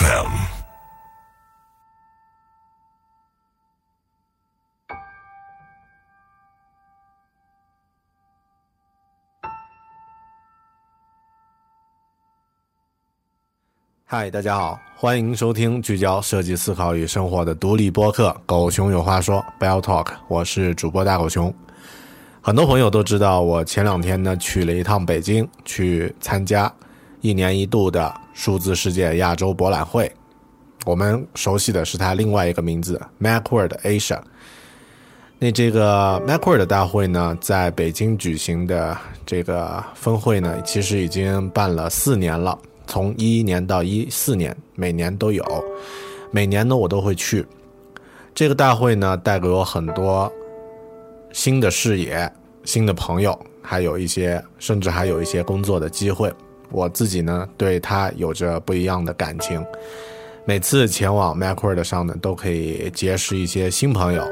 FM。嗨，大家好，欢迎收听聚焦设计思考与生活的独立播客《狗熊有话说》（Bell Talk），我是主播大狗熊。很多朋友都知道，我前两天呢去了一趟北京，去参加一年一度的数字世界亚洲博览会。我们熟悉的是它另外一个名字 Macworld Asia。那这个 Macworld 大会呢，在北京举行的这个峰会呢，其实已经办了四年了。从一一年到一四年，每年都有，每年呢我都会去。这个大会呢，带给我很多新的视野、新的朋友，还有一些，甚至还有一些工作的机会。我自己呢，对它有着不一样的感情。每次前往 m a c w o r d 上呢，都可以结识一些新朋友，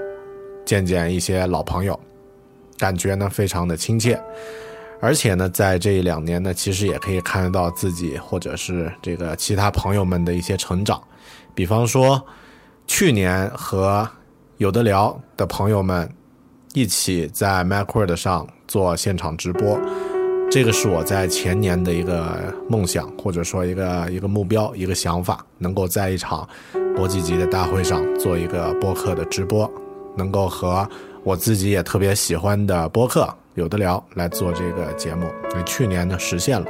见见一些老朋友，感觉呢非常的亲切。而且呢，在这一两年呢，其实也可以看得到自己或者是这个其他朋友们的一些成长。比方说，去年和有的聊的朋友们一起在 m a c w o r d 上做现场直播，这个是我在前年的一个梦想，或者说一个一个目标、一个想法，能够在一场国际级的大会上做一个播客的直播，能够和我自己也特别喜欢的播客。有的聊来做这个节目，去年呢实现了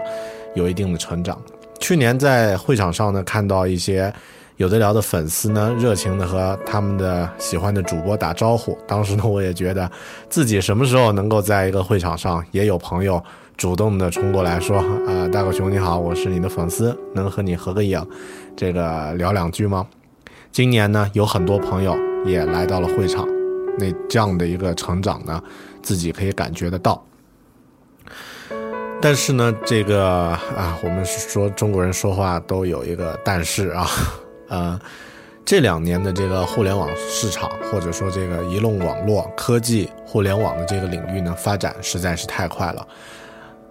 有一定的成长。去年在会场上呢，看到一些有的聊的粉丝呢，热情的和他们的喜欢的主播打招呼。当时呢，我也觉得自己什么时候能够在一个会场上，也有朋友主动的冲过来说：“啊，大狗熊你好，我是你的粉丝，能和你合个影，这个聊两句吗？”今年呢，有很多朋友也来到了会场，那这样的一个成长呢。自己可以感觉得到，但是呢，这个啊，我们说中国人说话都有一个但是啊，呃，这两年的这个互联网市场，或者说这个移动网络科技、互联网的这个领域呢，发展实在是太快了。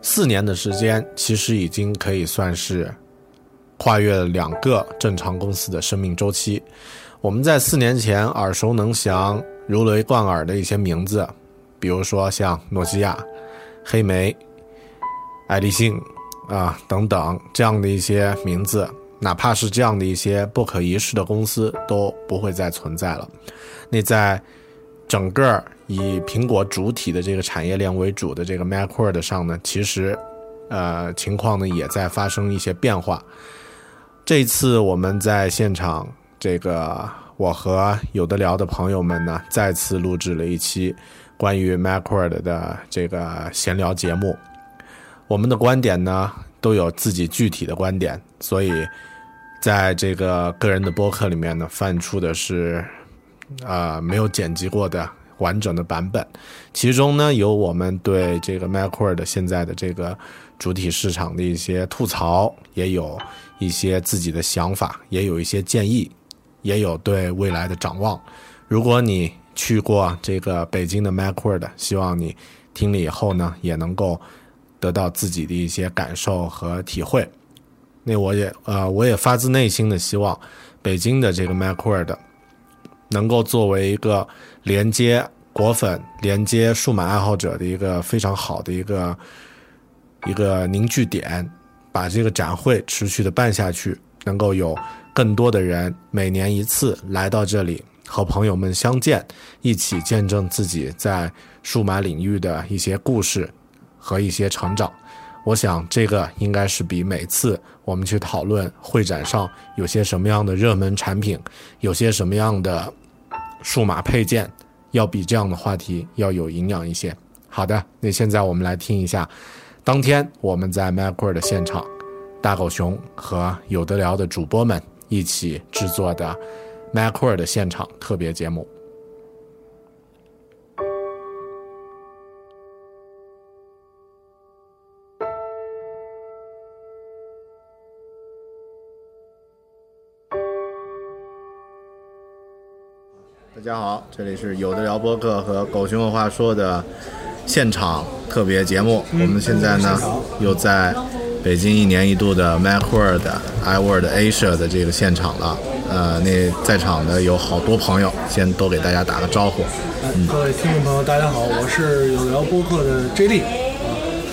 四年的时间，其实已经可以算是跨越了两个正常公司的生命周期。我们在四年前耳熟能详、如雷贯耳的一些名字。比如说像诺基亚、黑莓、爱立信啊等等这样的一些名字，哪怕是这样的一些不可一世的公司都不会再存在了。那在整个以苹果主体的这个产业链为主的这个 Macworld 上呢，其实呃情况呢也在发生一些变化。这次我们在现场，这个我和有的聊的朋友们呢，再次录制了一期。关于 Macworld 的这个闲聊节目，我们的观点呢都有自己具体的观点，所以在这个个人的播客里面呢，放出的是啊没有剪辑过的完整的版本。其中呢有我们对这个 MAC WORD 现在的这个主体市场的一些吐槽，也有一些自己的想法，也有一些建议，也有对未来的展望。如果你去过这个北京的 MAC WORD，希望你听了以后呢，也能够得到自己的一些感受和体会。那我也呃，我也发自内心的希望北京的这个 MAC WORD 能够作为一个连接果粉连接数码爱好者的一个非常好的一个一个凝聚点，把这个展会持续的办下去，能够有更多的人每年一次来到这里和朋友们相见，一起见证自己在数码领域的一些故事和一些成长。我想这个应该是比每次我们去讨论会展上有些什么样的热门产品，有些什么样的数码配件，要比这样的话题要有营养一些。好的，那现在我们来听一下，当天我们在 Macworld 的现场，大狗熊和有的聊的主播们一起制作的 Macworld 的现场特别节目。大家好，这里是有的聊播客和狗熊文化说的现场特别节目。我们现在呢又在北京一年一度的 MacWorld iWorld Asia 的这个现场了。呃，那在场的有好多朋友，先都给大家打个招呼。各位听众朋友，大家好，我是有聊播客的 J 莉。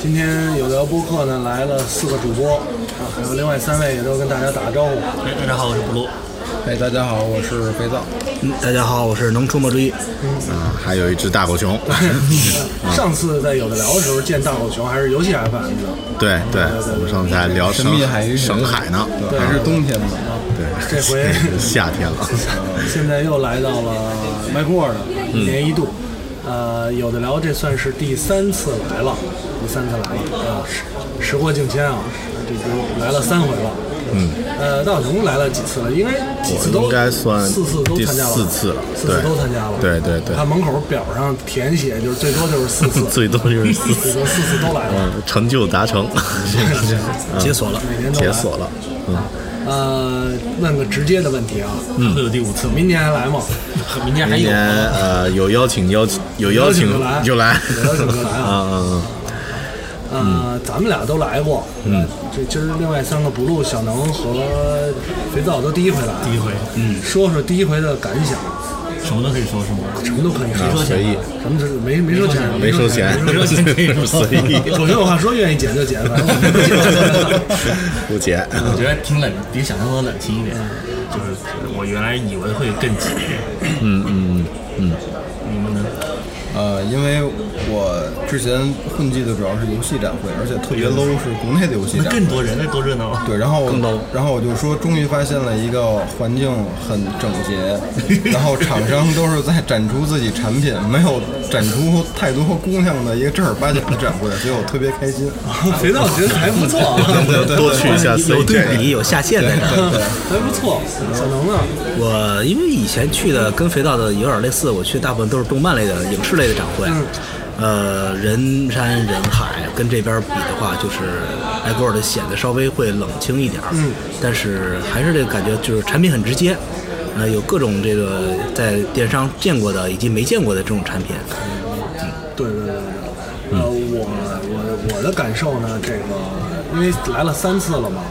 今天有聊播客呢来了四个主播啊，还有另外三位也都跟大家打个招呼。哎，大家好，我是布鲁。哎，大家好，我是肥皂。嗯，大家好，我是能出没之一。啊，还有一只大狗熊。上次在有的聊的时候见大狗熊还是游戏 FM 的，对对，我们上次还聊神秘海域省海呢，还是冬天呢。对，这回 夏天了。现在又来到了 MacWorld，一年一度。呃，有的聊这算是第三次来了，第三次来了啊，时时过境迁啊，这就来了三回了。嗯，呃，大小熊来了几次了？应该几次都应该算四次都参加了，四次了四次都参加了。对对对。看门口表上填写就是最多就是四次，最多就是四最次，多四次都来了。嗯，成就达成，解锁了，每年都来。解锁了。嗯，呃，问个直接的问题啊，会有第五次？明年还来吗？明年还有明年呃有邀请邀请有邀请有邀请就来，有邀请就来啊。嗯嗯呃，咱们俩都来过，嗯，这今儿另外三个不录小能和肥皂都第一回来，第一回，嗯，说说第一回的感想，什么都可以说，是吗？什么都可以嗯，说。随意，咱们这没没收钱，没收钱，没收钱。可以说随意，首先 有话说，愿意剪就剪，反正我 不剪。我觉得挺冷，比想象中的冷清一点。就是我原来以为会更挤，嗯嗯嗯你们呢？呃，因为我之前混迹的主要是游戏展会，而且特别 low 是国内的游戏那展。更多人，那多热闹啊！对，然后然后我就说，终于发现了一个环境很整洁，然后厂商都是在展出自己产品，没有展出太多姑娘的一个正儿八经的展会，所以我特别开心。肥皂觉得还不错啊，对对多去一下有对比，有下限在这儿。还不错。小能呢？我因为以前去的跟肥皂的有点类似，我去大部分都是动漫类的、影视类的展会，呃，人山人海，跟这边比的话，就是挨个的显得稍微会冷清一点儿，嗯，但是还是这个感觉，就是产品很直接，呃，有各种这个在电商见过的以及没见过的这种产品，对对对对，呃，我我我的感受呢，这个因为来了三次了嘛，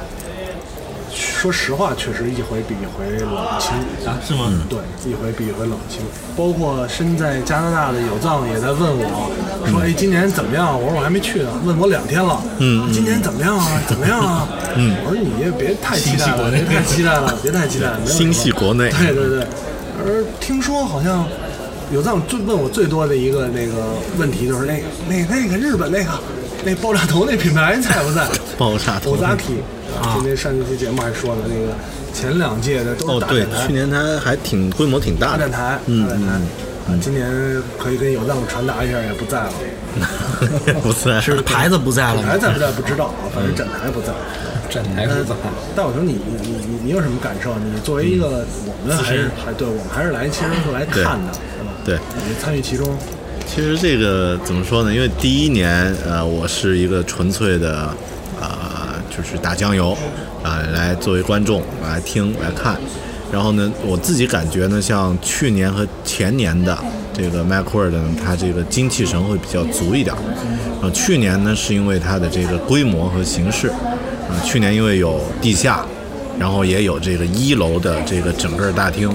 说实话，确实一回比一回冷清啊是吗对，一回比一回冷清。包括身在加拿大的有藏也在问我，说：“哎，今年怎么样？”我说：“我还没去呢。”问我两天了，嗯，今年怎么样啊？怎么样啊？嗯，我说：“你也别太期待了，别太期待了，别太期待了。没有什么”心系国内对对对。而听说好像有藏最问我最多的一个那个问题就是那个那那个日本那个那爆炸头那品牌在不在？爆炸头 Ozaki 啊，今天上一期节目还说了那个前两届的都哦对是大展，台，去年他还挺规模挺大的大展，台，嗯大展台。啊，今年可以跟有藏传达一下，也不在了。不在是牌子不在了吗还？在不在不知道啊，反正展台不在。展台不在。大伙熊，你你你你你有什么感受？你作为一个我们还是还对我们还是来，其实是来看的，是吧？对你参与其中，其实这个怎么说呢？因为第一年，呃，我是一个纯粹的，呃，就是打酱油，啊、来作为观众来听来看。然后呢，我自己感觉呢，像去年和前年的这个 mac word 呢，它这个精气神会比较足一点儿。呃，去年呢，是因为它的这个规模和形式，啊、去年因为有地下，然后也有这个一楼的这个整个大厅，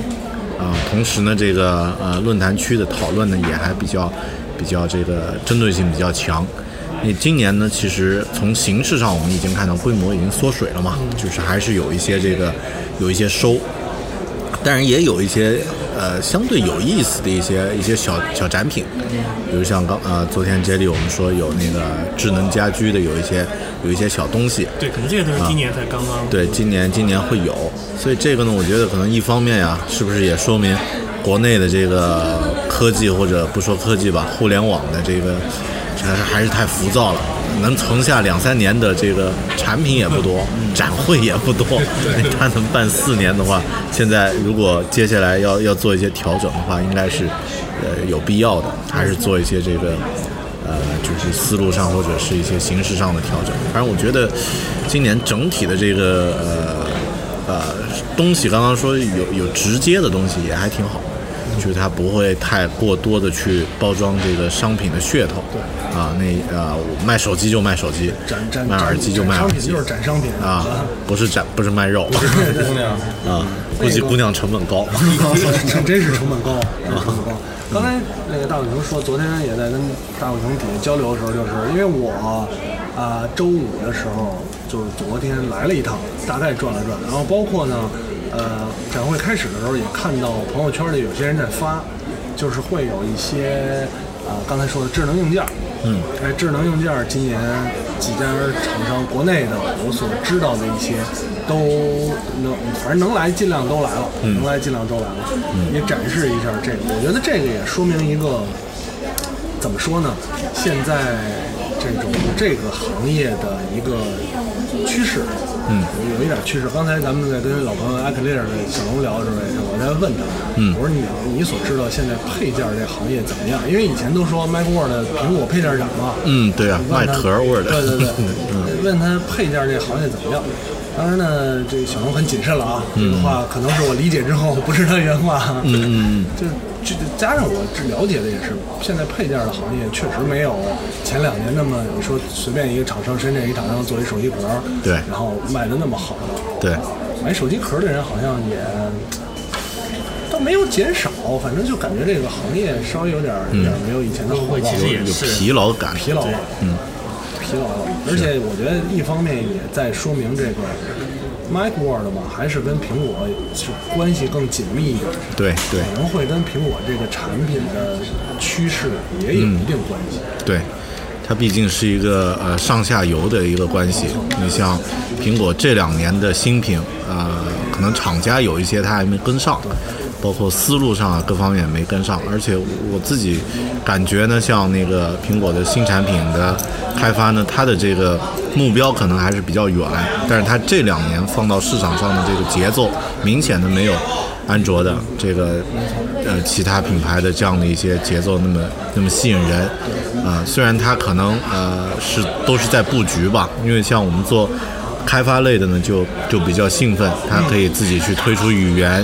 啊、同时呢，这个呃论坛区的讨论呢也还比较比较这个针对性比较强。你今年呢，其实从形式上我们已经看到规模已经缩水了嘛，就是还是有一些这个有一些收，但是也有一些呃相对有意思的一些一些小小展品，比如像刚呃昨天 J 里我们说有那个智能家居的有一些有一些小东西，对，可能这个都是今年才刚刚。对，今年今年会有，所以这个呢，我觉得可能一方面呀，是不是也说明国内的这个科技或者不说科技吧，互联网的这个还是还是太浮躁了，能存下两三年的这个产品也不多，展会也不多，他能办四年的话，现在如果接下来要要做一些调整的话，应该是呃有必要的，还是做一些这个。呃，就是思路上或者是一些形式上的调整。反正我觉得今年整体的这个呃呃东西，刚刚说有有直接的东西也还挺好，就是它不会太过多的去包装这个商品的噱头。对啊，那呃卖手机就卖手机展展，卖耳机就卖耳机就是展商品啊，不是展不是卖肉 姑娘，啊，估计姑娘成本高。这真是成本高，成本高。刚才那个大伟熊说，昨天也在跟大伟熊底下交流的时候，就是因为我啊、周五的时候，就是昨天来了一趟，大概转了转，然后包括呢，呃，展会开始的时候也看到朋友圈里有些人在发，就是会有一些啊、刚才说的智能硬件，嗯，哎，智能硬件今年几家厂商，国内的我所知道的一些都能，反正能来尽量都来了，能来尽量都来了，也展示一下这个。我觉得这个也说明一个怎么说呢？现在这种这个行业的一个趋势，嗯，有一点趋势。刚才咱们在跟老朋友艾克利尔的小龙聊的时候，我在问他，嗯，我说你你所知道现在配件这行业怎么样？因为以前都说 MacWord 苹果配件展嘛，嗯，对啊，卖壳 Word，对对 对，问他配件这行业怎么样？当然呢，这个小龙很谨慎了啊，这个话可能是我理解之后，不是他原话。嗯嗯嗯，就就加上我这了解的也是，现在配件的行业确实没有前两年那么，你说随便一个厂商，深圳一厂商做一手机壳，对。然后卖的那么好了。对，买手机壳的人好像也倒没有减少，反正就感觉这个行业稍微有点有点没有以前的火爆。其实也有是。疲劳感，疲劳。了，嗯，疲劳。了。而且我觉得一方面也在说明这个 MacWord 吧，还是跟苹果是关系更紧密一点，对对可能会跟苹果这个产品的趋势也有一定关系。对，它毕竟是一个呃上下游的一个关系。你像苹果这两年的新品，呃，可能厂家有一些它还没跟上，包括思路上啊各方面没跟上。而且我自己感觉呢，像那个苹果的新产品的开发呢，它的这个目标可能还是比较远，但是它这两年放到市场上的这个节奏，明显的没有安卓的这个呃其他品牌的这样的一些节奏那么那么吸引人。啊、虽然它可能呃是都是在布局吧，因为像我们做开发类的呢，就就比较兴奋，它可以自己去推出语言，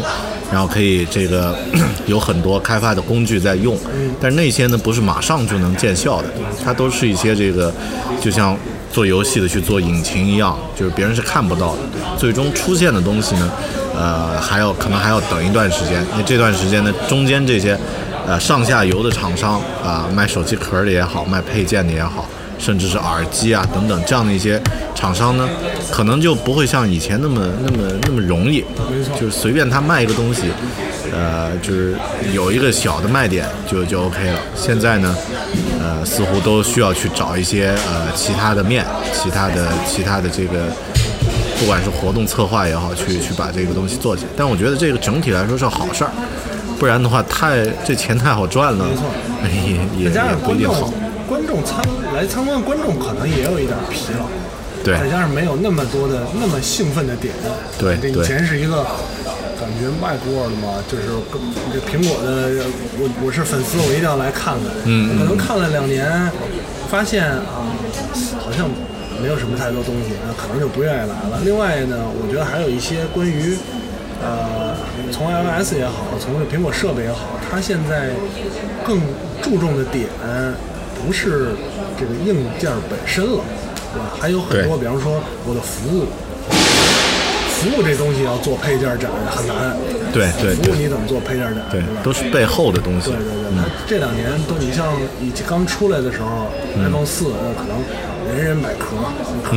然后可以这个 有很多开发的工具在用，但是那些呢不是马上就能见效的，它都是一些这个就像做游戏的去做引擎一样，就是别人是看不到的，最终出现的东西呢，呃，还要可能还要等一段时间，那这段时间呢，中间这些呃上下游的厂商啊、卖手机壳的也好，卖配件的也好。甚至是耳机啊等等这样的一些厂商呢，可能就不会像以前那么那么那么容易，就是随便他卖一个东西，呃，就是有一个小的卖点就就 OK 了。现在呢，呃，似乎都需要去找一些呃其他的面，其他的其他的这个，不管是活动策划也好，去去把这个东西做起来。但我觉得这个整体来说是好事儿，不然的话太这钱太好赚了，也也也不一定好。，观众参来参观，观众可能也有一点疲劳。对再加上没有那么多的那么兴奋的点。对这以前是一个感觉 MacWord 嘛，就是跟这苹果的，我我是粉丝，我一定要来看看。嗯可能看了两年，发现啊，好像没有什么太多东西，那可能就不愿意来了。另外呢，我觉得还有一些关于。呃，从 iOS 也好，从这苹果设备也好，它现在更注重的点不是这个硬件本身了，对吧？还有很多，比方说我的服务，服服务这东西要做配件展很难，对对对。服务你怎么做配件展？对是，都是背后的东西。对。对对，它这两年都你像以前刚出来的时候，iPhone 四那可能人人买壳，壳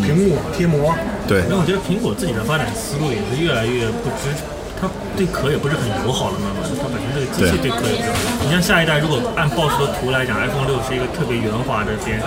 屏幕贴膜，对。因为我觉得苹果自己的发展思路也是越来越不支持，它对壳也不是很友好了，慢慢，它本身这个机器对壳也不友好。你像下一代，如果按 BOSS 的图来讲，iPhone 六是一个特别圆滑的边，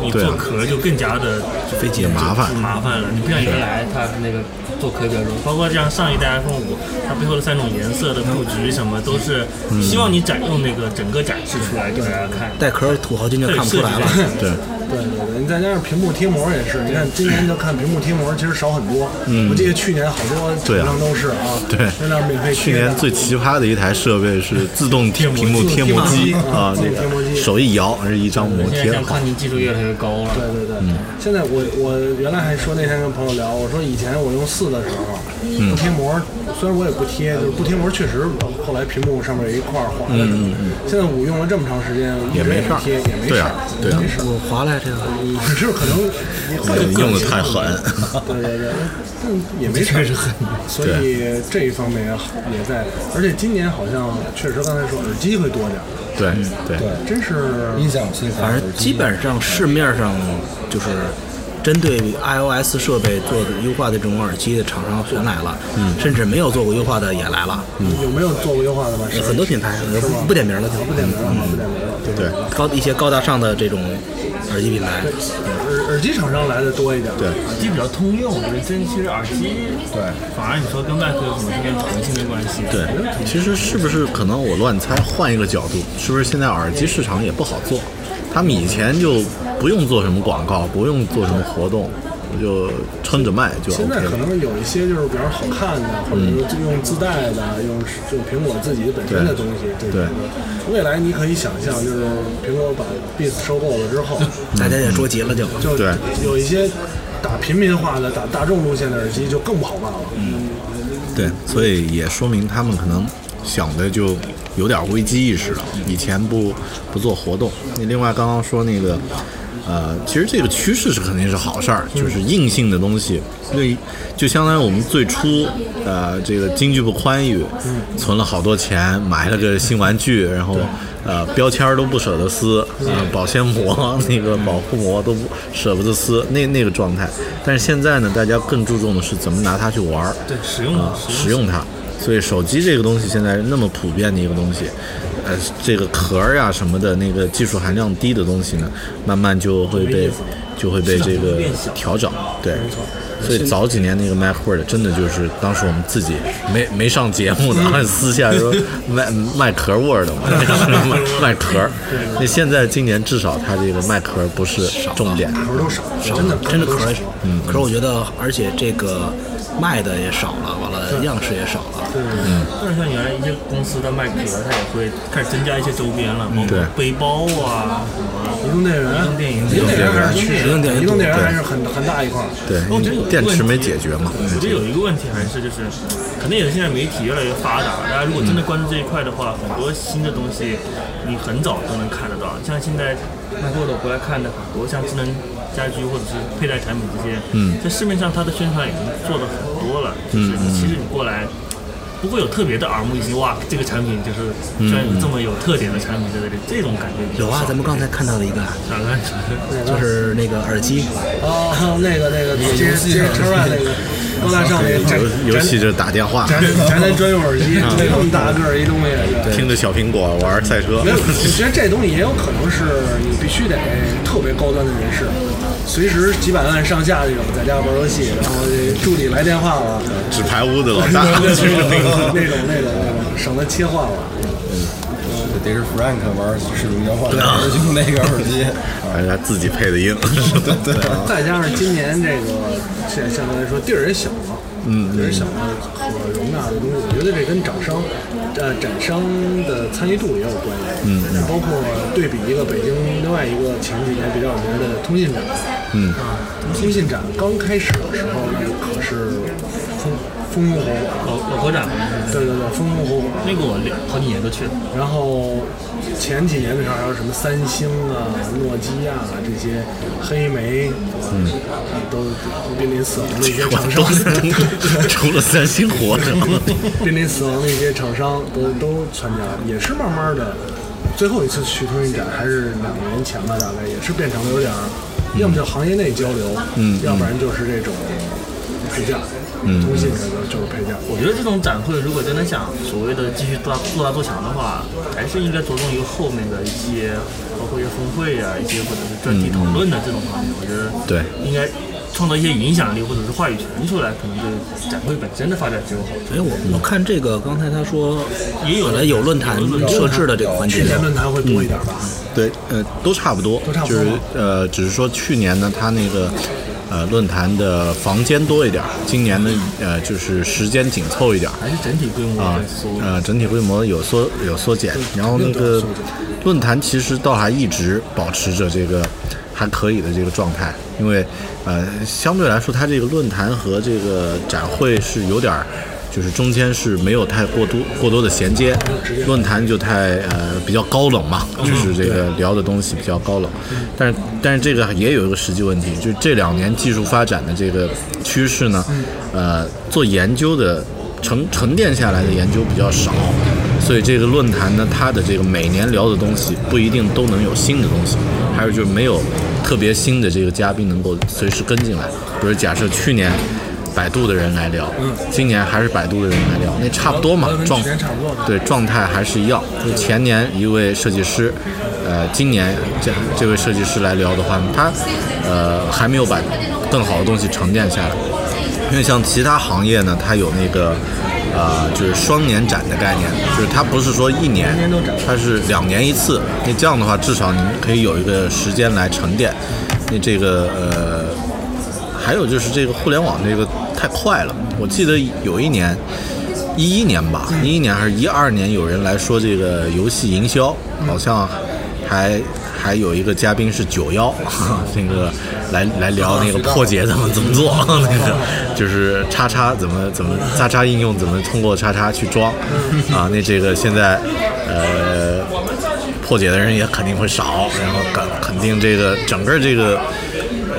你做壳就更加的费劲麻烦麻烦了。你不像原来它那个做壳比较容易，包括像上一代 iPhone 五，它背后的三种颜色的布局什么都是希望你展用那个整个展示出来给大家看。带壳土豪金就看不出来了。对，对对对，你再加上屏幕贴膜也是，你看今年就看屏幕贴膜其实少很多，嗯我记得去年好多对啊厂商都是啊，对那那儿免费去年最奇葩的一台设备是自动贴屏幕贴膜机啊，自这动贴膜机个手一摇是一张膜贴现在像。抗凝技术越来越高了。对对对，现在我我原来还说那天跟朋友聊，我说以前我用四的时候不贴膜，虽然我也不贴，就是不贴膜确实后来屏幕上面有一块儿划的。现在我用了这么长时间，也也没事儿。贴，也没事儿。对啊，对啊。没事儿。我划来这个，只是可能 用的太狠，对对对，嗯，也没事儿，所以这一方面也在，而且今年好像确实刚才说耳机会多点儿，对对。对，真是音响器材，反正基本上市面上就是针对 iOS 设备做的优化的这种耳机的厂商全来了，嗯，甚至没有做过优化的也来了，有没有做过优化的吗？很多品牌不不点名了就。不点名了，不点名了，对。对。高一些高大上的这种耳机品牌，耳耳机厂商来的多一点，对。耳机比较通用，我觉得真其实耳机对，反而你说跟麦克有什么这边同性没关系？对，其实是不是可能我乱猜，换一个角度，是不是现在耳机市场也不好做？他们以前就不用做什么广告，不用做什么活动，就撑着卖就现 OK 在可。能有一些就是比较好看的，或者是用自带的，用就苹果自己本身的东西。对对未来你可以想象，就是苹果把 Beats 收购了之后，大家也着急了就。就对有一些打平民化的、打大众路线的耳机就更不好卖了。嗯对，所以也说明他们可能想的就有点危机意识了。以前不不做活动，你另外刚刚说那个，呃，其实这个趋势是肯定是好事儿，就是硬性的东西，所以就相当于我们最初，呃，这个经济不宽裕，存了好多钱买了个新玩具，然后。呃，标签都不舍得撕，呃，保鲜膜、那个保护膜都不舍不得撕，那那个状态。但是现在呢，大家更注重的是怎么拿它去玩儿，对，使用啊，使用它。所以手机这个东西现在那么普遍的一个东西，呃，这个壳儿呀什么的，那个技术含量低的东西呢，慢慢就会被就会被这个调整。对，所以早几年那个 Mac Word 真的就是当时我们自己没没上节目的，啊，私下说卖卖壳 Word 嘛，卖 卖壳儿。那现在今年至少它这个卖壳儿不是重点。壳都少，真的真的壳儿也少，嗯，可是我觉得，而且这个卖的也少了，完了样式也少了，对但是像原来一些公司它卖壳，它也会开始增加一些周边了，包括对背包啊什么。移动电源，移动电源移动电源移动电源移动电源还是很很大一块儿。对，我觉得有一个电池没问题解决嘛。我觉得有一个问题还是就是，可能也是现在媒体越来越发达，大家如果真的关注这一块的话，很多新的东西你很早都能看得到。像现在卖过的回来看的很多，像智能家居或者是佩戴产品这些，嗯。在市面上它的宣传已经做的很多了，就是你其实你过来。不会有特别的耳目一新，哇，这个产品就是居然有这么有特点的产品在这里，这种感觉有啊，咱们刚才看到的一个，啥看？就是那个耳机，哦，那个那个接接车外那个高大 上那个 游游戏就是打电话，宅宅男专用耳机，那么大个儿一东西。对。听着小苹果玩赛车。没。有，我觉得这东西也有可能是你必须得特别高端的人士，随时几百万上下这种在家玩游戏，然后这助理来电话了，纸牌屋的老大，那种那种那种省得切换了。得是 Frank 玩使用交换，就用那个耳机。还是他自己配的音。对对，再加上今年这个现相对来说地儿也小了，嗯，地儿小了，可容纳的东西，我觉得这跟展商呃展商的参与度也有关系，嗯，包括对比一个北京另外一个前几年比较有名的通信展，嗯。啊，通信展刚开始的时候，那可是风火火，老老国展嘛，对对对，风风火火。那个我两好几年都去了。然后前几年的时候还有什么三星啊、诺基亚啊这些黑莓，嗯，都都濒临死亡的一些厂商，除了三星活着，濒临死亡的一些厂商都都参加了，也是慢慢的。最后一次去通讯展还是两年前吧，大概也是变成了有点儿，要么就行业内交流，嗯要不然就是这种嗯通信这个就是配件。我觉得这种展会如果真的想所谓的继续做大做大做强的话，还是应该着重于后面的一些，包括一些峰会啊，一些或者是专题讨论的这种方面。我觉得对应该创造一些影响力或者是话语权出来，可能对展会本身的发展就有好处。所以我我看这个刚才他说也有了有论坛设置的这个环节去，年论坛会多一点吧？对，呃，都差不多，都差不多就是呃，只是说去年呢，它那个呃论坛的房间多一点儿，今年呢，呃，就是时间紧凑一点儿。还是整体规模啊呃，整体规模有缩有缩减，然后那个论坛其实倒还一直保持着这个还可以的这个状态，因为呃相对来说，它这个论坛和这个展会是有点儿。就是中间是没有太过多过多的衔接，论坛就太呃比较高冷嘛，就是这个聊的东西比较高冷，但是但是这个也有一个实际问题，就是这两年技术发展的这个趋势呢，呃，做研究的沉沉淀下来的研究比较少，所以这个论坛呢，它的这个每年聊的东西不一定都能有新的东西，还有就是没有特别新的这个嘉宾能够随时跟进来。比如假设去年百度的人来聊，今年还是百度的人来聊，那差不多嘛状对状态还是一样。就前年一位设计师，呃，今年这这位设计师来聊的话，他呃还没有把更好的东西沉淀下来。因为像其他行业呢，它有那个呃，就是双年展的概念，就是它不是说一年，它是两年一次。那这样的话，至少你可以有一个时间来沉淀。那这个呃，还有就是这个互联网这个太快了。我记得有一年，一一年吧，一一年还是一二年，有人来说这个游戏营销，好像还还有一个嘉宾是九幺，那个来来聊那个破解怎么怎么做，那个就是叉叉怎么怎么叉叉应用怎么通过叉叉去装啊？那这个现在呃破解的人也肯定会少，然后肯肯定这个整个这个。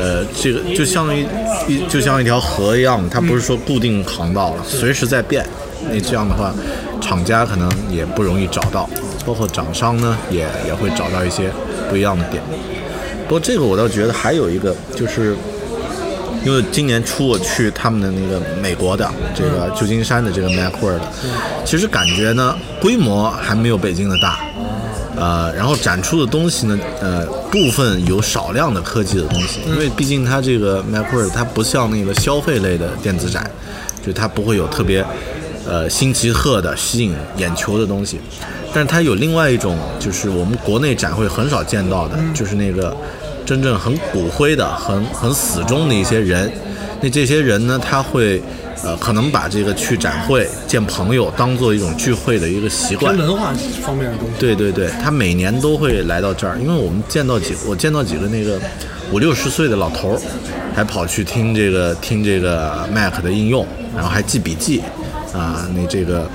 呃，这个就像一一就像一条河一样，它不是说固定航道了，随时在变。那这样的话，厂家可能也不容易找到，包括厂商呢，也也会找到一些不一样的点。不过这个我倒觉得还有一个，就是因为今年初我去他们的那个美国的这个旧金山的这个 Macworld，其实感觉呢规模还没有北京的大。呃，然后展出的东西呢，呃，部分有少量的科技的东西，因为毕竟它这个 Macworld 它不像那个消费类的电子展，就它不会有特别呃新奇特的吸引眼球的东西，但是它有另外一种，就是我们国内展会很少见到的，就是那个真正很骨灰的、很很死忠的一些人，那这些人呢，他会。呃，可能把这个去展会见朋友当做一种聚会的一个习惯，文化方面的东西。对对对，他每年都会来到这儿，因为我们见到几，我见到几个那个五六十岁的老头儿，还跑去听这个听这个 Mac 的应用，然后还记笔记，啊，那这个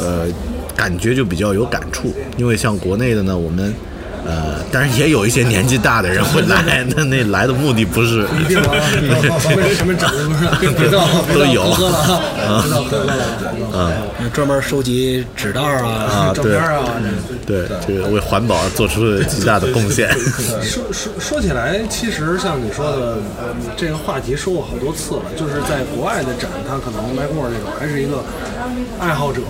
呃感觉就比较有感触，因为像国内的呢，我们。呃，但是也有一些年纪大的人会来，那那来的目的不是一定啊，什么什么整的不是？都有喝了啊，专门收集纸袋儿啊，照片啊，对，这个为环保做出了极大的贡献。说说说起来，其实像你说的，呃这个话题说过好多次了，就是在国外的展，它可能 o r 这种还是一个爱好者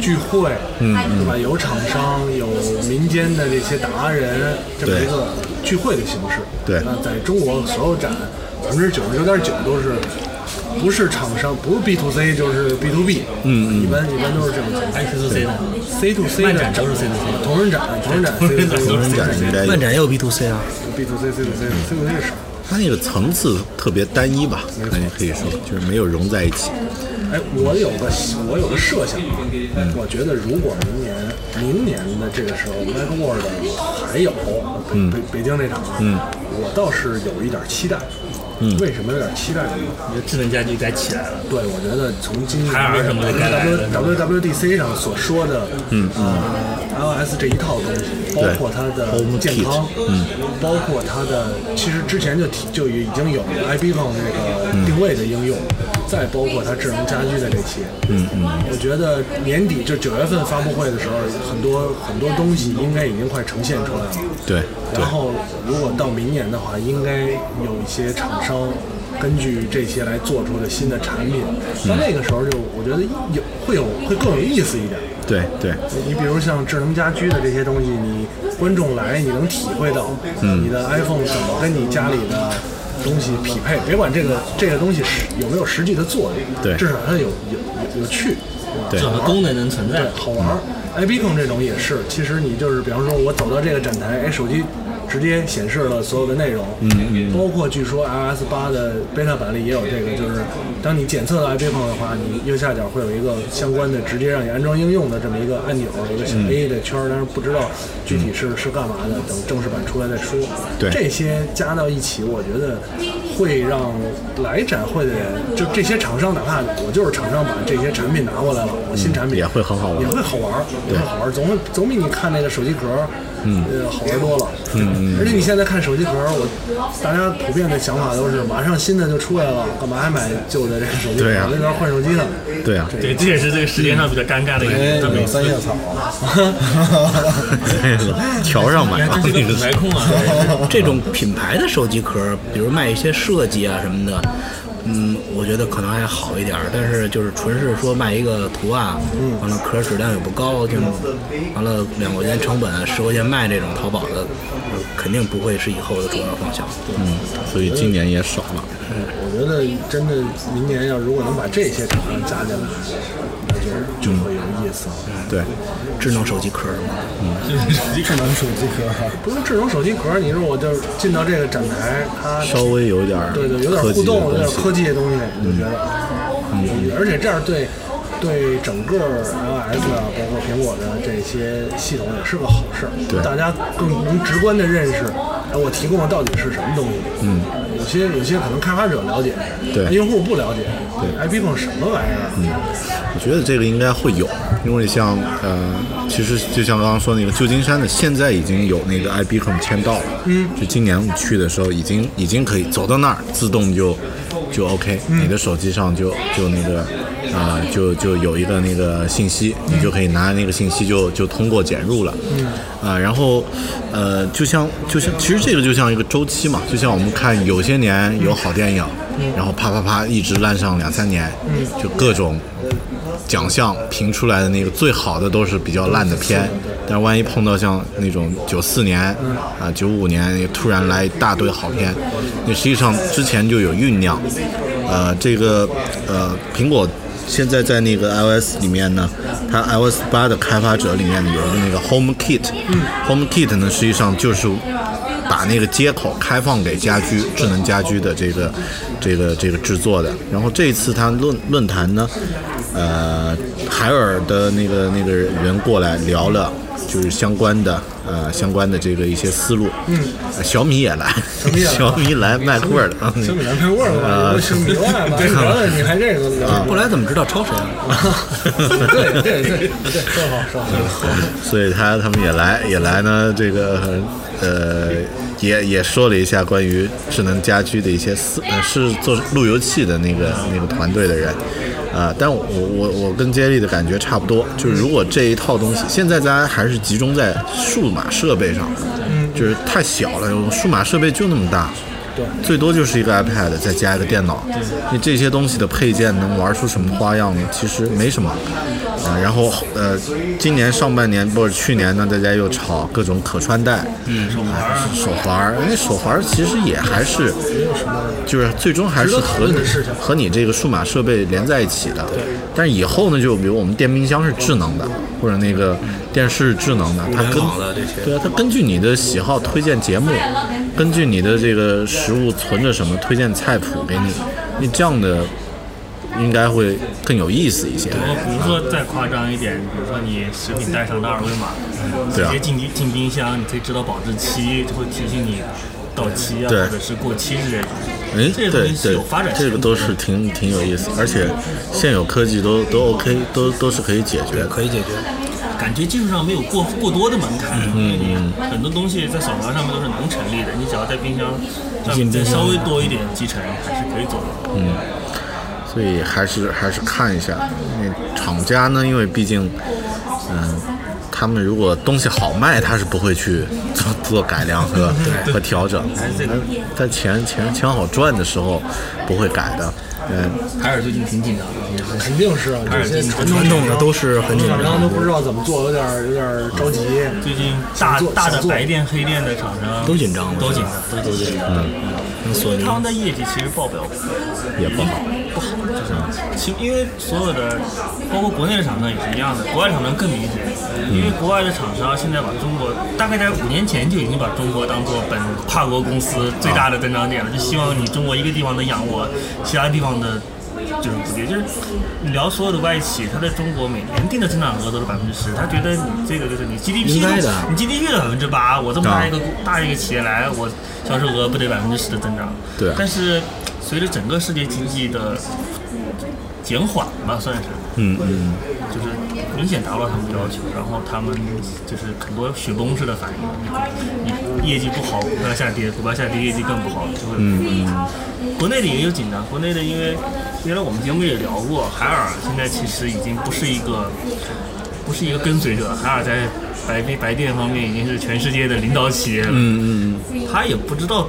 聚会，嗯，对吧？有厂商，有民间的这些达人，这么一个聚会的形式。对那在中国所有展，百分之九十九点九都是。不是厂商，不是 B to C 就是 B to B，嗯嗯，一般一般都是这种情况。C to C 的 C to C 的漫展都是 C to C 同人展，同人展 C to C，同人展应该有漫展也有 B to C 啊，B to C C to C C to C 少。它那个层次特别单一吧，可以可以说就是没有融在一起。哎，我有个我有个设想，我觉得如果明年明年的这个时候 m a c w o r d 还有北北北京那场，嗯，我倒是有一点期待。为什么有点期待这个？我觉得智能家居该起来了。对，我觉得从今年什么的 W WWDC 上所说的，嗯呃，iOS 这一套东西，包括它的健康，嗯，包括它的，其实之前就提就已经有 iBeacon 这个定位的应用，再包括它智能家居的这些，嗯嗯，我觉得年底就九月份发布会的时候，很多很多东西应该已经快呈现出来了。对对然后，如果到明年的话，应该有一些厂商根据这些来做出的新的产品。到那个时候就，我觉得有会有会更有意思一点。对对，你比如像智能家居的这些东西，你观众来你能体会到，你的 iPhone 怎么跟你家里的东西匹配，别管这个这个东西是有没有实际的作用，对至少它有有有有趣，对至少它功能能存在，。好玩儿。iBeacon 这种也是，其实你就是，比方说，我走到这个展台，哎，手机直接显示了所有的内容，嗯嗯，包括据说 iOS 八的 beta 版里也有这个，就是当你检测到 iBeacon 的话，你右下角会有一个相关的直接让你安装应用的这么一个按钮，一个小 A 的圈儿，但是不知道具体是是干嘛的，等正式版出来再说。对。这些加到一起，我觉得会让来展会的人，就这些厂商，哪怕我就是厂商把这些产品拿过来了，我新产品也会很好玩也会好玩儿，也会好玩儿，总总比你看那个手机壳儿，嗯，呃，好玩多了。嗯。而且你现在看手机壳，我大家普遍的想法都是，马上新的就出来了，干嘛还买旧的这个手机壳？儿？对啊那边换手机呢？对啊，对，这也是这个世界上比较尴尬的一个这么一个有三叶草，那个桥上买的这品牌控啊，这种品牌的手机壳，比如卖一些设计啊什么的，嗯，我觉得可能还好一点儿。但是就是纯是说卖一个图案，完了壳质量也不高，就完了两块钱成本，十块钱卖这种淘宝的，呃肯定不会是以后的主要方向。嗯，所以今年也少了。嗯我觉得真的明年要如果能把这些厂商加进来，那就就会有意思了。对，智能手机壳嘛，智能手机壳，不是智能手机壳儿，你说我就进到这个展台，它稍微有点儿对对，有点互动，有点科技的东西，你就觉得，嗯，而且这样对对整个 iOS 啊，包括苹果的这些系统也是个好事儿，对。大家更能直观的认识，哎，我提供的到底是什么东西，嗯，有些有些可能开发者了解，对用户不了解，对，iBeacon 什么玩意儿嗯？我觉得这个应该会有，因为像呃，其实就像刚刚说那个旧金山的，现在已经有那个 iBeacon 签到了，嗯，就今年我们去的时候已经已经可以走到那儿，自动就就 OK，、你的手机上就就那个啊、就就有一个那个信息，你就可以拿那个信息就就通过检入了，嗯，啊，然后呃，就像就像其实这个就像一个周期嘛，就像我们看有些年有好电影，然后啪啪啪一直烂上两三年，嗯，就各种。奖项评出来的那个最好的都是比较烂的片，但万一碰到像那种九四年啊九五年突然来一大堆好片，那实际上之前就有酝酿。呃，这个呃苹果现在在那个 iOS 里面呢，它 iOS 八的开发者里面有一个那个 Home Kit，Home Kit 呢实际上就是把那个接口开放给家居智能家居的这个这个这个制作的。然后这次他论论坛呢，呃，海尔的那个那个人过来聊了。就是相关的呃相关的这个一些思路，嗯，小米也来，米也来小米来麦克尔的，小米蓝开味儿吧，是米外吧？聊聊你还这个啊后来怎么知道抄谁啊？对对对对，说好说好。所以他他们也来也来呢，这个呃也也说了一下关于智能家居的一些思，呃是做路由器的那个那个团队的人。啊、但我我我跟接力的感觉差不多，就是如果这一套东西现在大家还是集中在数码设备上，嗯，就是太小了，数码设备就那么大，对，最多就是一个 iPad 再加一个电脑，你这些东西的配件能玩出什么花样呢？其实没什么。啊，然后呃，今年上半年不是去年呢，大家又炒各种可穿戴，嗯，手环，手环，因为手环其实也还是，就是最终还是和你和你这个数码设备连在一起的。但是以后呢，就比如我们电冰箱是智能的，或者那个电视是智能的，它联跟网的这些对啊，它根据你的喜好推荐节目，根据你的这个食物存着什么推荐菜谱给你，你这样的应该会更有意思一些。对比如说再夸张一点，比如说你食品带上的二维码，直接进进冰箱，你可以知道保质期，就会提醒你到期啊，或者是过期之类的。哎，这些东西是对对有发展，这个都是挺挺有意思，而且现有科技都都 OK，都都是可以解决的。可以解决。感觉技术上没有过过多的门槛，嗯嗯，很多东西在扫描上面都是能成立的，你只要在冰箱上面再稍微多一点集成，还是可以做到的。所以还是还是看一下，那厂家呢，因为毕竟，嗯，他们如果东西好卖，他是不会去做做改良和和调整，还是这个在钱钱钱好赚的时候不会改的，嗯，海尔最近挺紧张的，肯定是啊，这些传统传统的都是很紧张。都不知道怎么做，有点有点着急。最近大大的白电黑电的厂商都紧张都紧张，都紧张。嗯。索尼他们的业绩其实报表也不好。不好，就是其因为所有的，包括国内的厂商也是一样的，国外厂商更明显，因为国外的厂商现在把中国大概在五年前就已经把中国当做本跨国公司最大的增长点了，就希望你中国一个地方能养活其他地方的。就是估计，就是你聊所有的外企，它在中国每年定的增长额都是百分之十，他觉得你这个就是你 GDP 你 GDP 的百分之八，我这么大一个大一个企业来，我销售额不得百分之十的增长？对。啊但是随着整个世界经济的减缓吧，算是，嗯嗯，就是明显达不到他们的要求，然后他们就是很多雪崩式的反应，你你业绩不好，股票下跌，股票下跌，业绩更不好，就会嗯。国内的也有紧张，国内的因为原来我们节目也聊过，海尔现在其实已经不是一个不是一个跟随者，海尔在白电白电方面已经是全世界的领导企业了，嗯嗯他也不知道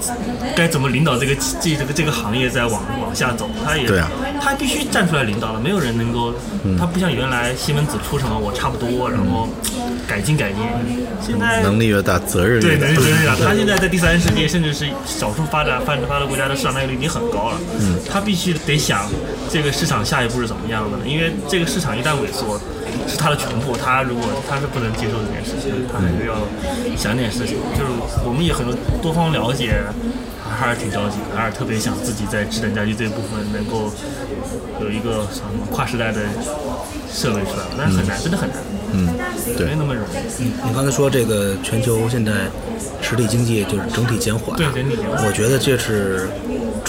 该怎么领导这个这这个这个行业在往往下走，他也对啊。他必须站出来领导了，没有人能够，他不像原来西门子出什么我差不多，然后改进改进，现在能力越大，责任越大。能。力越大，他现在在第三世界，甚至是少数发展发展发达国家的市场占有率已经很高了，嗯，他必须得想这个市场下一步是怎么样的呢？因为这个市场一旦萎缩。是他的全部，他如果他是不能接受这件事情，他还是要想点事情。就是我们也很多多方了解，还是挺着急的，还是特别想自己在智能家居这部分能够有一个什么跨时代的设备出来，但是很难，真的很难，嗯，对没那么容易。你刚才说这个全球现在实体经济就是整体减缓，对整体减缓我觉得这是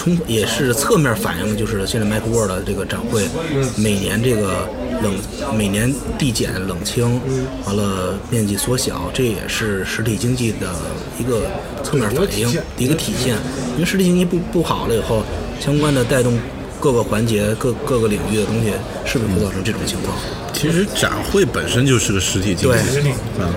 冲也是侧面反映的，就是现在 Macworld 的这个展会，每年这个冷每年递减冷清，完了面积缩小，这也是实体经济的一个侧面反映一个体现一个体现。因为实体经济不不好了以后，相关的带动各个环节、各各个领域的东西，是不是会造成这种情况？其实展会本身就是个实体经济，啊嗯，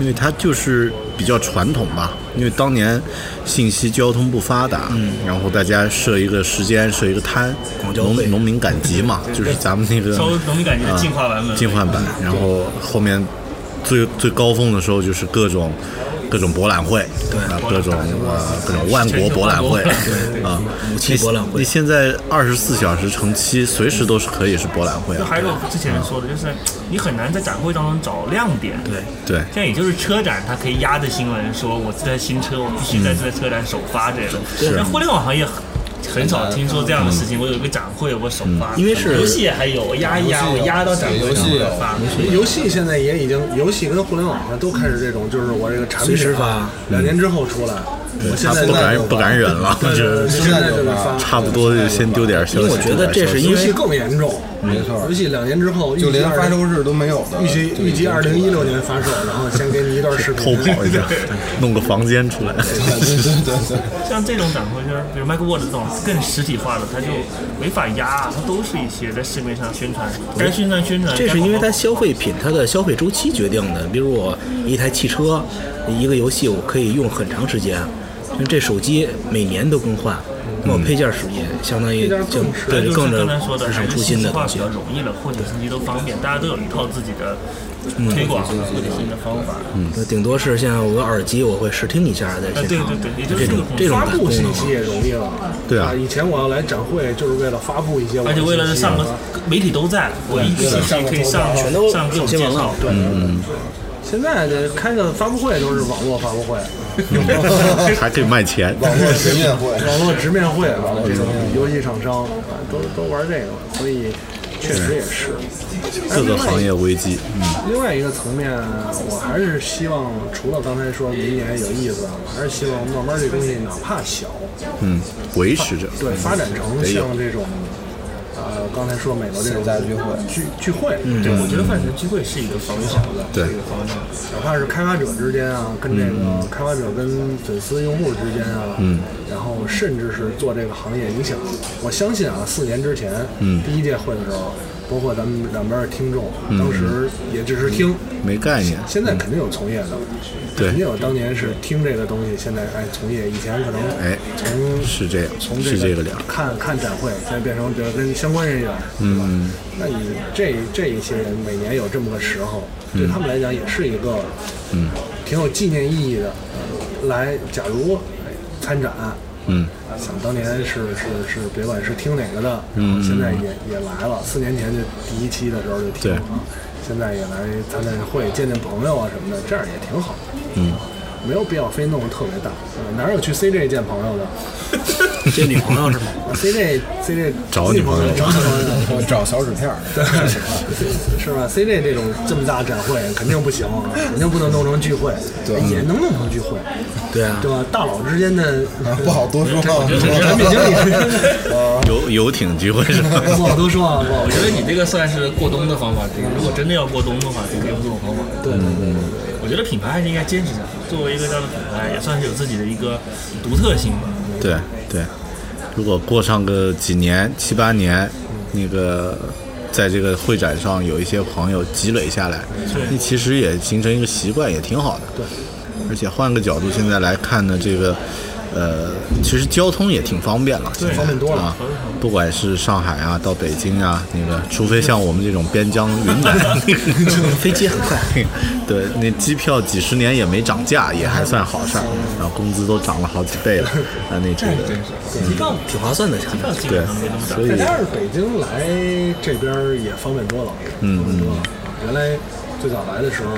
因为它就是比较传统吧。因为当年信息交通不发达，嗯，然后大家设一个时间，设一个摊，农农民赶集嘛，就是咱们那个 农民赶集的进化版进化版。然后后面最最高峰的时候就是各种。各种博览会，对啊，各种呃各种万国博览会，啊，武器博览会。你现在二十四小时乘七，随时都是可以是博览会了。就还有之前说的，就是你很难在展会当中找亮点。对，对，现在也就是车展，它可以压着新闻说，我这台新车我必须在这车展首发这种。但互联网行业很很少听说这样的事情。我有一个展会，我首发。因为是游戏也还有，我压一压，我压到展会上游戏有发。游戏现在也已经，游戏跟互联网上都开始这种，就是我这个产品随时发两年之后出来，我现他在不敢不敢忍了，对对对，就现在就是发，差不多就先丢点消息。因为我觉得这是因为游戏更严重，没错游戏两年之后，就连发售日都没有的，预计预计二零一六年发售，然后先给你一段 视频偷频，跑一下，弄个房间出来。对对对对对。像这种展会，就是比如 MacWorld 这种更实体化的，它就没法压，它都是一些在市面上宣传，该宣传宣传。这是因为它消费品它的消费周期决定的。比如我一台汽车，一个游戏我可以用很长时间，那这手机每年都更换，那我配件是也相当于就对更着日常出新的东西较。容易了，获取信息都方便，大家都有一套自己的推广和获取信息的方法。嗯，那顶多是像我耳机，我会试听一下在现场。对对，也就是这种这种发布功能信息也容易了。对啊以前我要来展会，就是为了发布一些而且为了上个啊媒体都在，我一个信息可以上全都上各种介绍。对，嗯，现在这开个发布会都是网络发布会，还可以卖钱。网络直面会，网络直面会，网络这种游戏厂商啊都都玩这个，所以确实也是。各个行业危机，嗯，另外一个层面，我还是希望除了刚才说明年有意思，我还是希望慢慢这东西哪怕小，嗯，维持着，对，发展成像这种，呃，刚才说美国这种线下聚会聚聚会，对，我觉得饭前聚会是一个方向的，对。是一个方向。哪怕是开发者之间啊，跟这个开发者跟粉丝用户之间啊，嗯，然后甚至是做这个行业，你想，我相信啊，四年之前，嗯，第一届会的时候，包括咱们两边的听众，当时也只是听，没概念，现在肯定有从业的，对。肯定有当年是听这个东西，现在哎从业，以前可能哎从是这样，从是这个点，看看展会，现在变成比如跟相关人员，嗯，那你这这一些人每年有这么个时候，对他们来讲也是一个，嗯，挺有纪念意义的。呃来，假如哎参展，嗯，想当年是是是，别管是听哪个的，然后现在也也来了。四年前就第一期的时候就听了，现在也来参加会见见朋友啊什么的，这样也挺好。嗯，没有必要非弄得特别大，呃哪有去 CJ 见朋友的？见女朋友是吗？CJ CJ 找女朋友找女朋友，找小纸片儿，对，是吧？CJ 这种这么大展会肯定不行，肯定不能弄成聚会，对也能弄成聚会，对啊对，吧？大佬之间的啊不好多说。产品经理游游艇聚会是吧？不好多说啊，不好我。觉得你这个算是过冬的方法之一。如果真的要过冬的话，就可以用这种方法。对对对对我觉得品牌还是应该坚持下去。作为一个这样的品牌，也算是有自己的一个独特性吧。对对，如果过上个几年七八年，那个在这个会展上有一些朋友积累下来，那其实也形成一个习惯，也挺好的。对，而且换个角度，现在来看呢，这个。呃，其实交通也挺方便了，方便多了啊！不管是上海啊，到北京啊，那个，除非像我们这种边疆云南 飞机很快，对，那机票几十年也没涨价，也还算好事儿。然后工资都涨了好几倍了，啊，那这个机票挺划算的，现在。基本上没那么涨。所以再加上北京来这边也方便多了，嗯方便多了。原来最早来的时候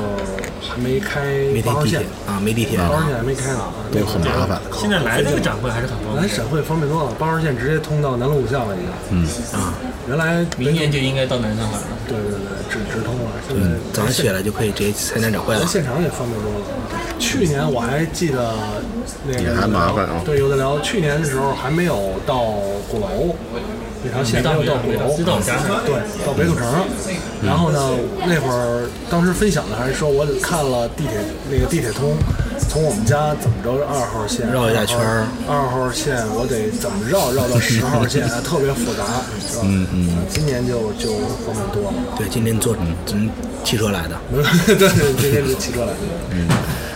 还没开没八号线地铁，啊，没地铁八号线还没开呢，啊都很麻烦。现在来这个展会还是很方便。来省会方便多了，八号线直接通到南锣鼓巷了已经。嗯啊，原来明年就应该到南上海了。对对对，直直通了。现在早上起来就可以直接参加展会了来。现场也方便多了。去年我还记得那个也还麻烦啊对，有的聊。去年的时候还没有到鼓楼，那条线没有到鼓楼，对，到北土城。然后呢，那会儿当时分享的还是说我看了地铁那个地铁通，从我们家怎么着二号线绕一下圈儿二号线我得怎么绕绕到十号线，特别复杂，是吧？嗯嗯。今年就就方便多了。对，今年坐从汽车来的，对 对，今天是骑车来的。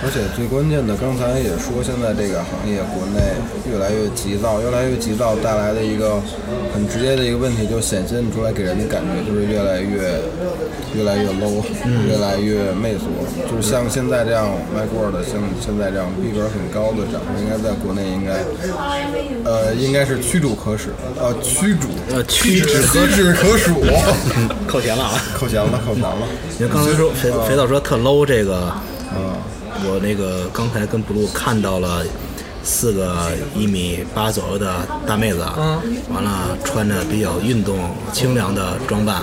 而且最关键的，刚才也说，现在这个行业国内越来越急躁，越来越急躁带来的一个很直接的一个问题，就显现出来给人的感觉就是越来越越来越 low，、越来越媚俗。就是像现在这样 o r d 像现在这样逼格很高的展会，应该在国内应该呃应该是屈指可数，呃屈指呃屈指屈指可数，扣钱了啊！扣钱了，扣钱了。因为刚才说肥肥皂说特 low 这个，我那个刚才跟 blue 看到了四个一米八左右的大妹子，嗯完了穿着比较运动清凉的装扮，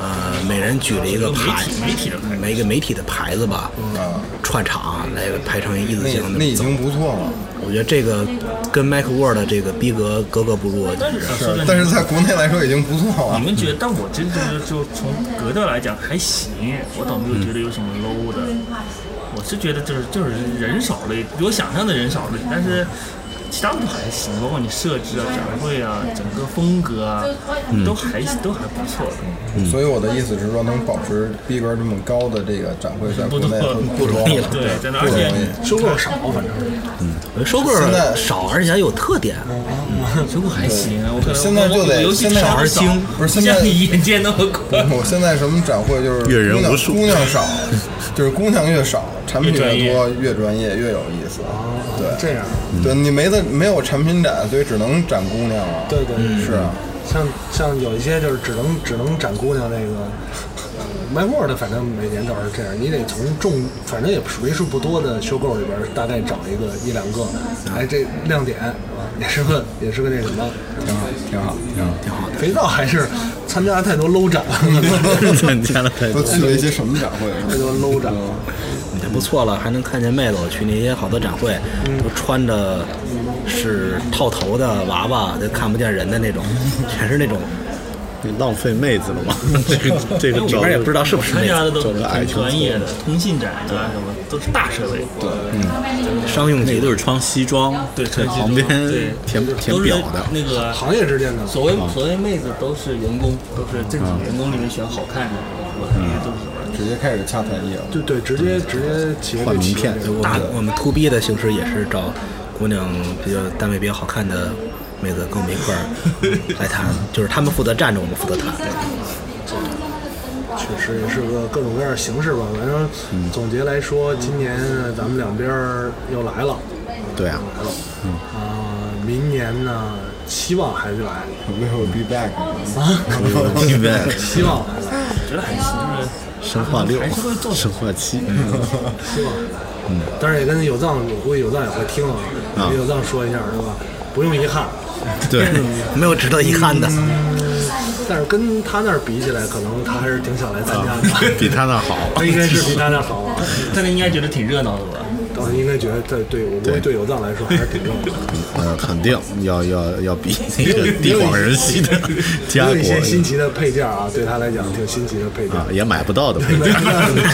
呃，每人举了一个牌，媒体的牌每个媒体的牌子吧，嗯串场来排成一字形的走。那已经不错了，我觉得这个跟 Mac Word 的这个逼格格格不入，但是但是在国内来说已经不错了你。们觉得？但我真的就从格调来讲还行，我倒没有觉得有什么 low 的。我是觉得就是就是人少了，比我想象的人少了，但是其他的都还行，包括你设置啊、展会啊、整个风格啊，都还都还不错。的。所以我的意思是说，能保持逼格这么高的这个展会，在国内很不容易了。对，真的，不容而且易。收购少，反正。是。我觉得收购现在少，而且还有特点。收购还行，我可能现在就得现在少而少精，不是现在像你眼见那么宽。我现在什么展会就是阅人无数。姑娘少，就是姑娘越少，产品越多，越专业越有意思。对，这样，对你没的没有产品展，所以只能展姑娘了。对对对是啊，像像有一些就是只能只能展姑娘那个。卖货的，反正每年都是这样，你得从众，反正也为数不多的修购里边，大概找一个一两个，哎，这亮点是吧？也是个也是个那什么，挺好，挺好，挺好。挺好的。肥皂还是参加太多 low 展了，参加了太多。都去了一些什么展会？太多 low 展了。也不错了，还能看见妹子。我去那些好多展会，都穿着是套头的娃娃，都看不见人的那种，全是那种你浪费妹子了吗？这个这个里边也不知道是不是妹整个爱情专业的，通信展啊什么都是大设备，对商用级那都是穿西装，对，在旁边对填填表的。那个行业之间的，所谓所谓妹子都是员工，都是正经员工里面选好看的，是吧？这些都是什么？直接开始掐台艺了。对对，直接直接企业对企业换名片这个大我们 to B 的形式也是找姑娘比较单位比较好看的妹子跟我们一块儿 来谈，就是他们负责站着，我们负责谈。确实也是个各种各样的形式吧。反正总结来说，今年咱们两边儿又来了，对啊，来了。嗯啊，明年呢，希望还是来 Will be back。啊，明白。希望还来，我觉得还行，就是生化六还是会做，生化七，是吧。嗯，但是也跟有藏，我估计有藏也会听啊，啊给有藏说一下是吧？不用遗憾。对，没有值得遗憾的。但是跟他那儿比起来，可能他还是挺想来参加的。比他那好。他 应该是比他那好啊，但是应该觉得挺热闹的吧？应该觉得对对我估计对有藏来说还是挺重要的。呃，肯定要要要比 那个地广人稀的家有一些新奇的配件啊，对他来讲挺新奇的配件，啊，也买不到的配件，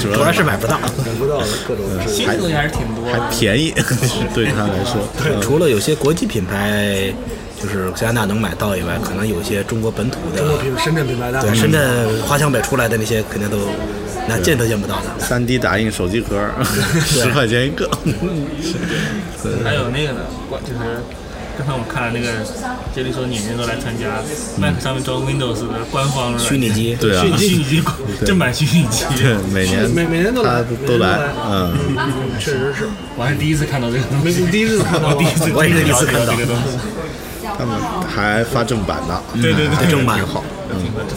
主 主要是买不到。买不到的各种是新的东西还是挺多还。便宜，对他来说。对除了有些国际品牌，就是加拿大能买到以外，可能有一些中国本土的中，国品深圳品牌的，对深圳华强北出来的那些，肯定都那见都见不到的。三 D 打印手机壳，十块钱一个。还有那个呢，就是刚才我们看了那个，杰里说年年都来参加，Mac 上面装 Windows 的官方虚拟机，对啊，虚拟机正版虚拟机，对，每年每每年都来都来嗯，确实是。我还第一次看到这个东西，第一次看到 第一次我也是第一次看到这个东西，他们还发正版呢，对对对，正版好，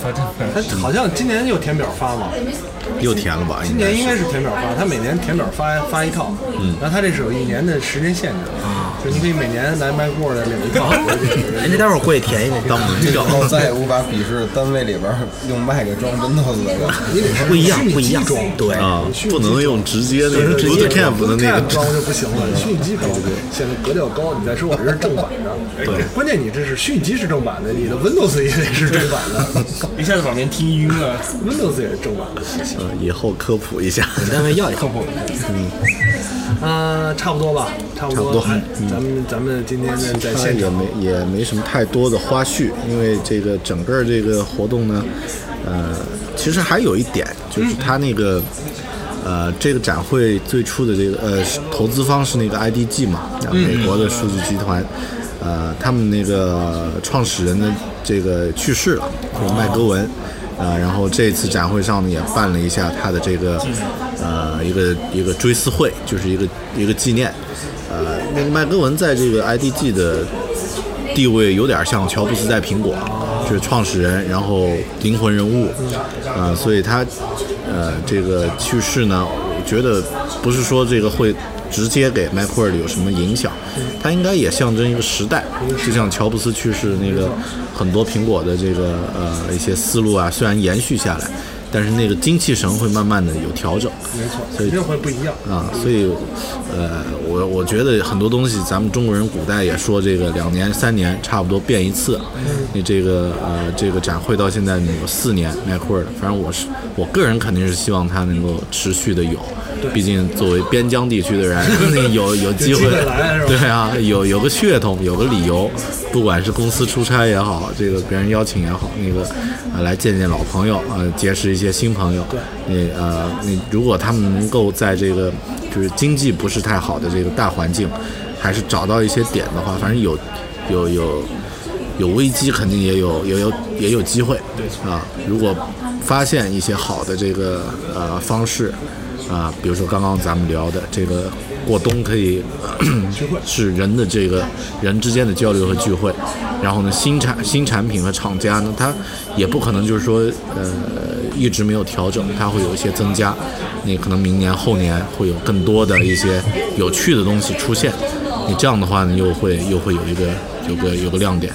发正版。他好像今年又填表发嘛，又填了吧？今年应该是。填表发，他每年填表发发一套，嗯，然后他这是有一年的时间限制的，就是你可以每年来卖货的领一套，人家待会儿过去填一个当门票以，后再也无法鄙视单位里边用 Mac 装 Windows 的人。你得是不一样。虚拟不一样机装，对啊，不能用直接那个直接 Bootcamp 的那个。装就不行了，虚拟机装显得格调高。你再说我这是正版的，对，关键你这是虚拟机是正版的，你的 Windows 也得是正版的。一下子把别人听晕了。，Windows 也是正版的。呃以后科普一下。单位要一个。啊，差不多吧，差不多。差不多还咱们咱们今天呢在现场也没也没什么太多的花絮，因为这个整个这个活动呢，呃，其实还有一点就是它那个。呃，这个展会最初的这个呃投资方是那个 IDG 嘛，啊美国的数据集团，呃，他们那个创始人的这个去世了，就是麦格文，呃，然后这次展会上呢也办了一下他的这个呃一个一个追思会，就是一个一个纪念，呃，那个麦格文在这个 IDG 的地位有点像乔布斯在苹果，就是创始人，然后灵魂人物，呃、所以他呃这个去世呢，我觉得不是说这个会直接给 Macworld 有什么影响，它应该也象征一个时代，就像乔布斯去世那个很多苹果的这个呃一些思路啊，虽然延续下来，但是那个精气神会慢慢的有调整，没错，所以会不一样。啊，所以，呃，我我觉得很多东西，咱们中国人古代也说这个两年三年差不多变一次，你这个呃这个展会到现在有四年 Macworld，反正我是我个人肯定是希望它能够持续的有，毕竟作为边疆地区的人，有有机会。对啊，有有个血统，有个理由，不管是公司出差也好，这个别人邀请也好，那个呃来见见老朋友，呃结识一些新朋友。对，你呃你如果他们能够在这个就是经济不是太好的这个大环境，还是找到一些点的话，反正有有有有危机，肯定也有也有也有机会。对。啊，如果发现一些好的这个呃方式。啊，比如说刚刚咱们聊的这个过冬可以 是人的这个人之间的交流和聚会，然后呢，新产新产品和厂家呢，它也不可能就是说呃一直没有调整，它会有一些增加，你可能明年后年会有更多的一些有趣的东西出现，你这样的话呢，又会又会有一个有个有个亮点。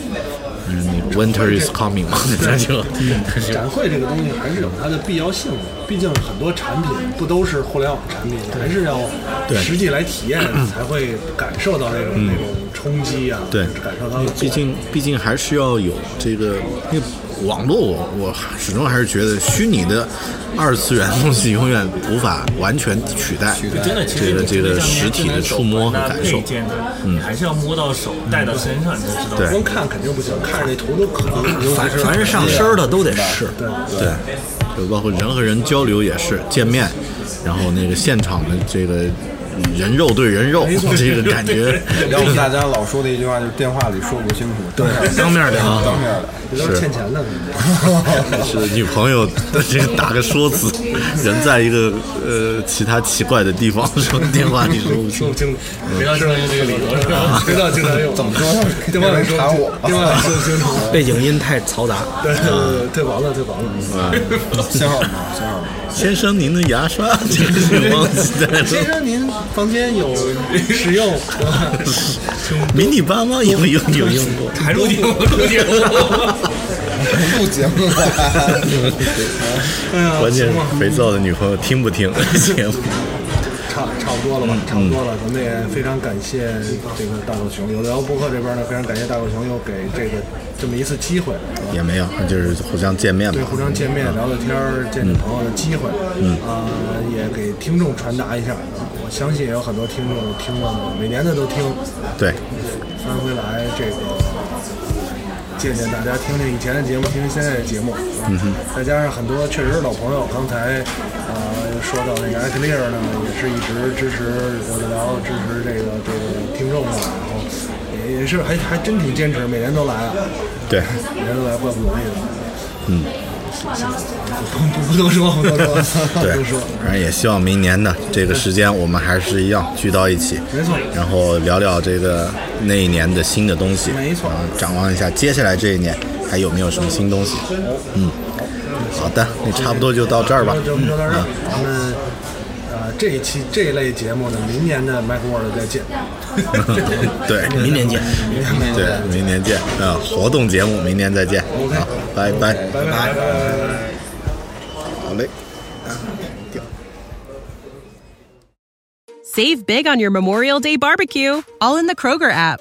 嗯，Winter is coming 嘛，那就。展会这个东西还是有它的必要性的，毕竟很多产品不都是互联网产品，还是要对。实际来体验才会感受到那种那种冲击啊，对。感受到毕竟毕竟还是要有这个，因为网络我我始终还是觉得虚拟的二次元东西永远无法完全取代这个这个实体的触摸和感受。嗯，还是要摸到手，戴到身上，你才知道。对。光看肯定不行，看着那图都可能，凡是凡是上身的都得试。对。对，就包括人和人交流也是见面，然后那个现场的这个人肉对人肉，这个感觉 要不大家老说的一句话就是电话里说不清楚，对，当面聊 当面的。这都是欠钱的。是女朋友的这个打个说辞，人在一个呃其他奇怪的地方说电话里说不清楚，不要经常用这个理由是吧？知道经常用，怎么说？电话里说查我，电话里说不清楚。背景音太嘈杂，对对对，退房了，退房了。信号。先生，您的牙刷 这个是忘记带了。先生，您房间有使用？迷你爸妈有有有用过，还录节目，录节目。录节目了，哎呀，关键是肥皂的女朋友听不听节目？差差不多了吧，差不多了。咱们也非常感谢这个大狗熊，有聊博客这边呢，非常感谢大狗熊又给这个这么一次机会，也没有，就是互相见面对，互相见面聊聊天儿、见见朋友的机会，嗯啊、也给听众传达一下。我相信也有很多听众听了，每年的都听，对，翻回来这个见见大家，听听以前的节目，听听现在的节目，嗯哼，再加上很多确实是老朋友，刚才呃说到那个艾克利尔呢，也是一直支持聊得聊，支持这个这个听众嘛，然后也也是还还真挺坚持，每年都来啊，对，每年都来怪不容易的，嗯。不不多说，不多说，不对多说。，反正也希望明年的这个时间，我们还是一样聚到一起，没错然后聊聊这个那一年的新的东西，没错然后展望一下接下来这一年还有没有什么新东西。嗯，好的，那差不多就到这儿吧。那就就到这儿，咱们呃这一期这一类节目呢，明年的 Mac World 再 见。对，明年见。明年再见。对，明年见啊！活动节目明年再见，好，拜拜，拜拜拜拜拜拜。好嘞。Save big on your Memorial Day barbecue, all in the Kroger app.